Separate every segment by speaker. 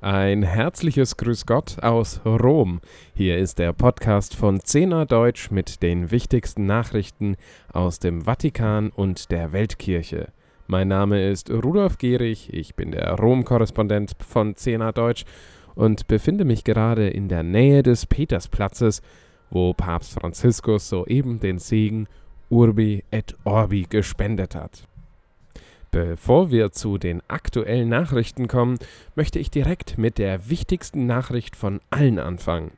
Speaker 1: Ein herzliches Grüß Gott aus Rom. Hier ist der Podcast von Zehner Deutsch mit den wichtigsten Nachrichten aus dem Vatikan und der Weltkirche. Mein Name ist Rudolf Gehrig, ich bin der Rom-Korrespondent von Zehner Deutsch und befinde mich gerade in der Nähe des Petersplatzes, wo Papst Franziskus soeben den Segen Urbi et Orbi gespendet hat. Bevor wir zu den aktuellen Nachrichten kommen, möchte ich direkt mit der wichtigsten Nachricht von allen anfangen.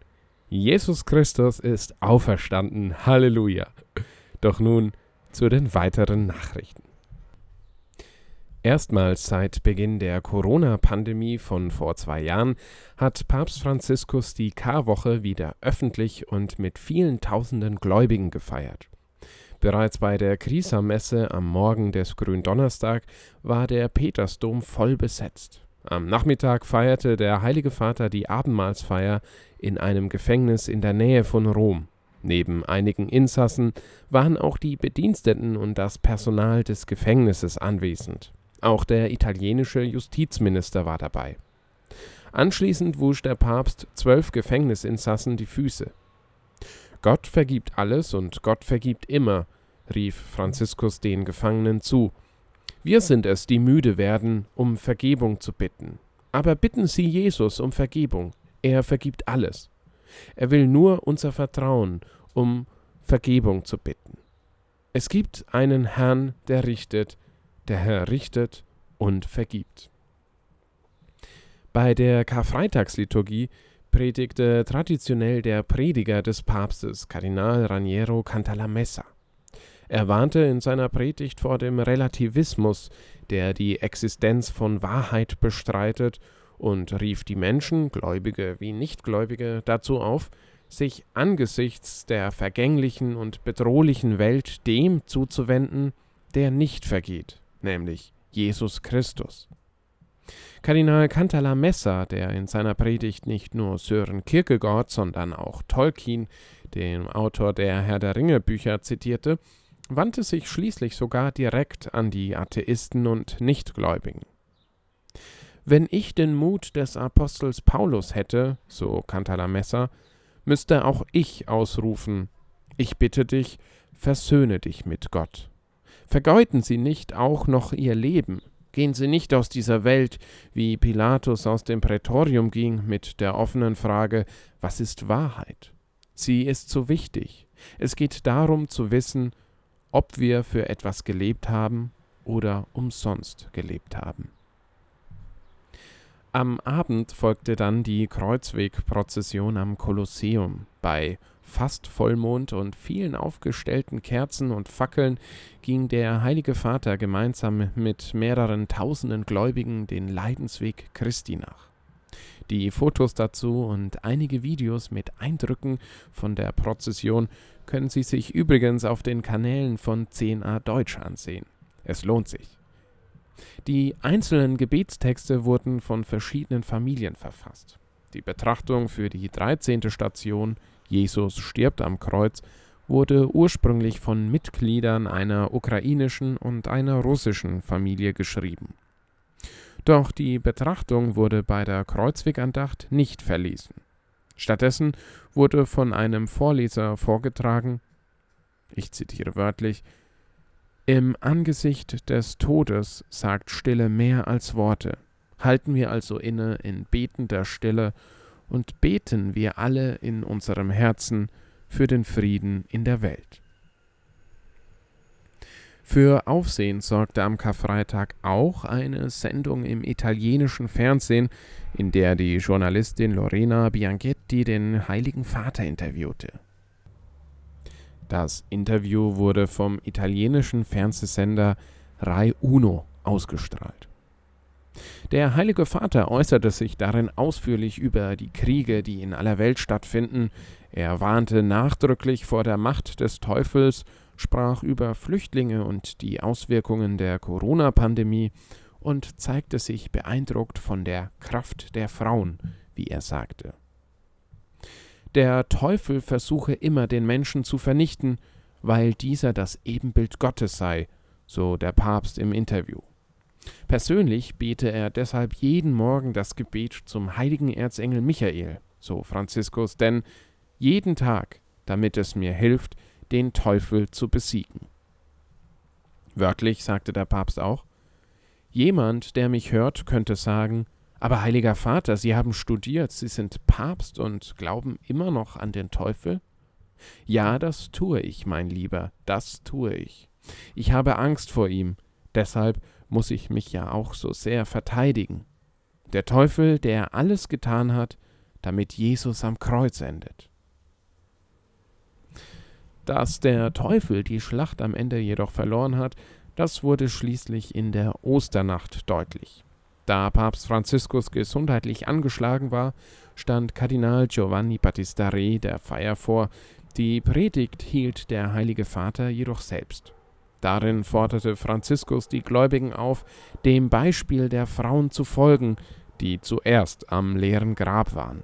Speaker 1: Jesus Christus ist auferstanden. Halleluja. Doch nun zu den weiteren Nachrichten. Erstmals seit Beginn der Corona-Pandemie von vor zwei Jahren hat Papst Franziskus die Karwoche wieder öffentlich und mit vielen tausenden Gläubigen gefeiert. Bereits bei der Krisa-Messe am Morgen des Gründonnerstag war der Petersdom voll besetzt. Am Nachmittag feierte der Heilige Vater die Abendmahlsfeier in einem Gefängnis in der Nähe von Rom. Neben einigen Insassen waren auch die Bediensteten und das Personal des Gefängnisses anwesend. Auch der italienische Justizminister war dabei. Anschließend wusch der Papst zwölf Gefängnisinsassen die Füße. Gott vergibt alles und Gott vergibt immer, rief Franziskus den Gefangenen zu. Wir sind es, die müde werden, um Vergebung zu bitten. Aber bitten Sie Jesus um Vergebung. Er vergibt alles. Er will nur unser Vertrauen, um Vergebung zu bitten. Es gibt einen Herrn, der richtet, der Herr richtet und vergibt. Bei der Karfreitagsliturgie predigte traditionell der Prediger des Papstes, Kardinal Raniero Cantalamessa. Er warnte in seiner Predigt vor dem Relativismus, der die Existenz von Wahrheit bestreitet, und rief die Menschen, Gläubige wie Nichtgläubige, dazu auf, sich angesichts der vergänglichen und bedrohlichen Welt dem zuzuwenden, der nicht vergeht, nämlich Jesus Christus. Kardinal Cantalamessa, der in seiner Predigt nicht nur Sören Kierkegaard, sondern auch Tolkien, den Autor der Herr der Ringe Bücher, zitierte, wandte sich schließlich sogar direkt an die Atheisten und Nichtgläubigen. Wenn ich den Mut des Apostels Paulus hätte, so Cantalamessa, müsste auch ich ausrufen, ich bitte dich, versöhne dich mit Gott. Vergeuden Sie nicht auch noch Ihr Leben, Gehen Sie nicht aus dieser Welt, wie Pilatus aus dem Prätorium ging, mit der offenen Frage, was ist Wahrheit? Sie ist so wichtig. Es geht darum zu wissen, ob wir für etwas gelebt haben oder umsonst gelebt haben. Am Abend folgte dann die Kreuzwegprozession am Kolosseum. Bei fast Vollmond und vielen aufgestellten Kerzen und Fackeln ging der Heilige Vater gemeinsam mit mehreren tausenden Gläubigen den Leidensweg Christi nach. Die Fotos dazu und einige Videos mit Eindrücken von der Prozession können Sie sich übrigens auf den Kanälen von 10a Deutsch ansehen. Es lohnt sich. Die einzelnen Gebetstexte wurden von verschiedenen Familien verfasst. Die Betrachtung für die 13. Station Jesus stirbt am Kreuz wurde ursprünglich von Mitgliedern einer ukrainischen und einer russischen Familie geschrieben. Doch die Betrachtung wurde bei der Kreuzwegandacht nicht verlesen. Stattdessen wurde von einem Vorleser vorgetragen, ich zitiere wörtlich, Im Angesicht des Todes sagt Stille mehr als Worte. Halten wir also inne in betender Stille und beten wir alle in unserem Herzen für den Frieden in der Welt. Für Aufsehen sorgte am Karfreitag auch eine Sendung im italienischen Fernsehen, in der die Journalistin Lorena Bianchetti den Heiligen Vater interviewte. Das Interview wurde vom italienischen Fernsehsender Rai Uno ausgestrahlt. Der Heilige Vater äußerte sich darin ausführlich über die Kriege, die in aller Welt stattfinden. Er warnte nachdrücklich vor der Macht des Teufels, sprach über Flüchtlinge und die Auswirkungen der Corona-Pandemie und zeigte sich beeindruckt von der Kraft der Frauen, wie er sagte. Der Teufel versuche immer den Menschen zu vernichten, weil dieser das Ebenbild Gottes sei, so der Papst im Interview. Persönlich bete er deshalb jeden Morgen das Gebet zum heiligen Erzengel Michael, so Franziskus, denn jeden Tag, damit es mir hilft, den Teufel zu besiegen. Wörtlich sagte der Papst auch, Jemand, der mich hört, könnte sagen, aber heiliger Vater, Sie haben studiert, Sie sind Papst und glauben immer noch an den Teufel? Ja, das tue ich, mein Lieber, das tue ich. Ich habe Angst vor ihm, deshalb muss ich mich ja auch so sehr verteidigen. Der Teufel, der alles getan hat, damit Jesus am Kreuz endet. Dass der Teufel die Schlacht am Ende jedoch verloren hat, das wurde schließlich in der Osternacht deutlich. Da Papst Franziskus gesundheitlich angeschlagen war, stand Kardinal Giovanni Battista Re der Feier vor, die Predigt hielt der Heilige Vater jedoch selbst. Darin forderte Franziskus die Gläubigen auf, dem Beispiel der Frauen zu folgen, die zuerst am leeren Grab waren.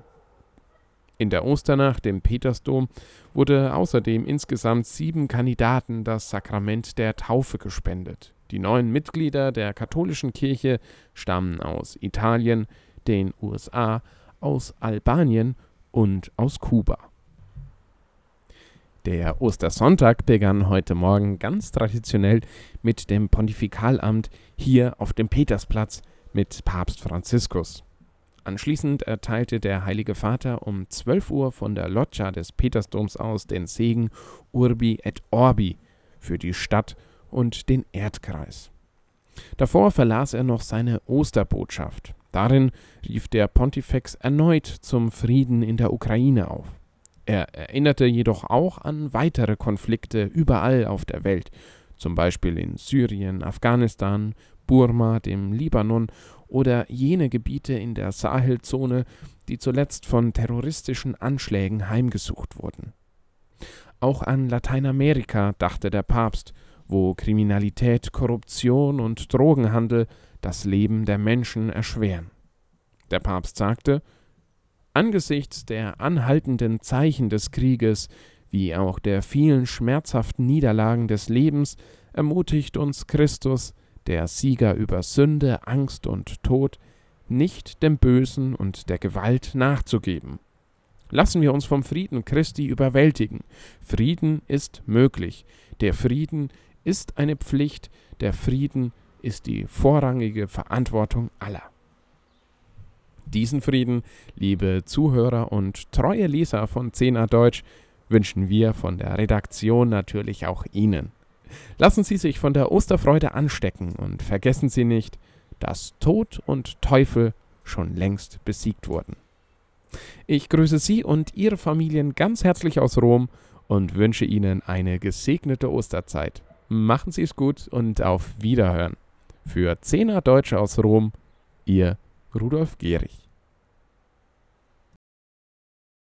Speaker 1: In der Osternacht im Petersdom wurde außerdem insgesamt sieben Kandidaten das Sakrament der Taufe gespendet. Die neuen Mitglieder der katholischen Kirche stammen aus Italien, den USA, aus Albanien und aus Kuba. Der Ostersonntag begann heute Morgen ganz traditionell mit dem Pontifikalamt hier auf dem Petersplatz mit Papst Franziskus. Anschließend erteilte der Heilige Vater um 12 Uhr von der Loggia des Petersdoms aus den Segen Urbi et Orbi für die Stadt und den Erdkreis. Davor verlas er noch seine Osterbotschaft. Darin rief der Pontifex erneut zum Frieden in der Ukraine auf. Er erinnerte jedoch auch an weitere Konflikte überall auf der Welt, zum Beispiel in Syrien, Afghanistan, Burma, dem Libanon oder jene Gebiete in der Sahelzone, die zuletzt von terroristischen Anschlägen heimgesucht wurden. Auch an Lateinamerika dachte der Papst, wo Kriminalität, Korruption und Drogenhandel das Leben der Menschen erschweren. Der Papst sagte, Angesichts der anhaltenden Zeichen des Krieges, wie auch der vielen schmerzhaften Niederlagen des Lebens, ermutigt uns Christus, der Sieger über Sünde, Angst und Tod, nicht dem Bösen und der Gewalt nachzugeben. Lassen wir uns vom Frieden Christi überwältigen. Frieden ist möglich. Der Frieden ist eine Pflicht. Der Frieden ist die vorrangige Verantwortung aller. Diesen Frieden, liebe Zuhörer und treue Leser von 10a Deutsch, wünschen wir von der Redaktion natürlich auch Ihnen. Lassen Sie sich von der Osterfreude anstecken und vergessen Sie nicht, dass Tod und Teufel schon längst besiegt wurden. Ich grüße Sie und Ihre Familien ganz herzlich aus Rom und wünsche Ihnen eine gesegnete Osterzeit. Machen Sie es gut und auf Wiederhören. Für Zehner Deutsche aus Rom, Ihr Rudolf Gehrig.